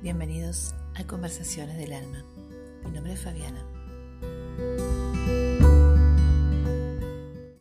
Bienvenidos a Conversaciones del Alma. Mi nombre es Fabiana.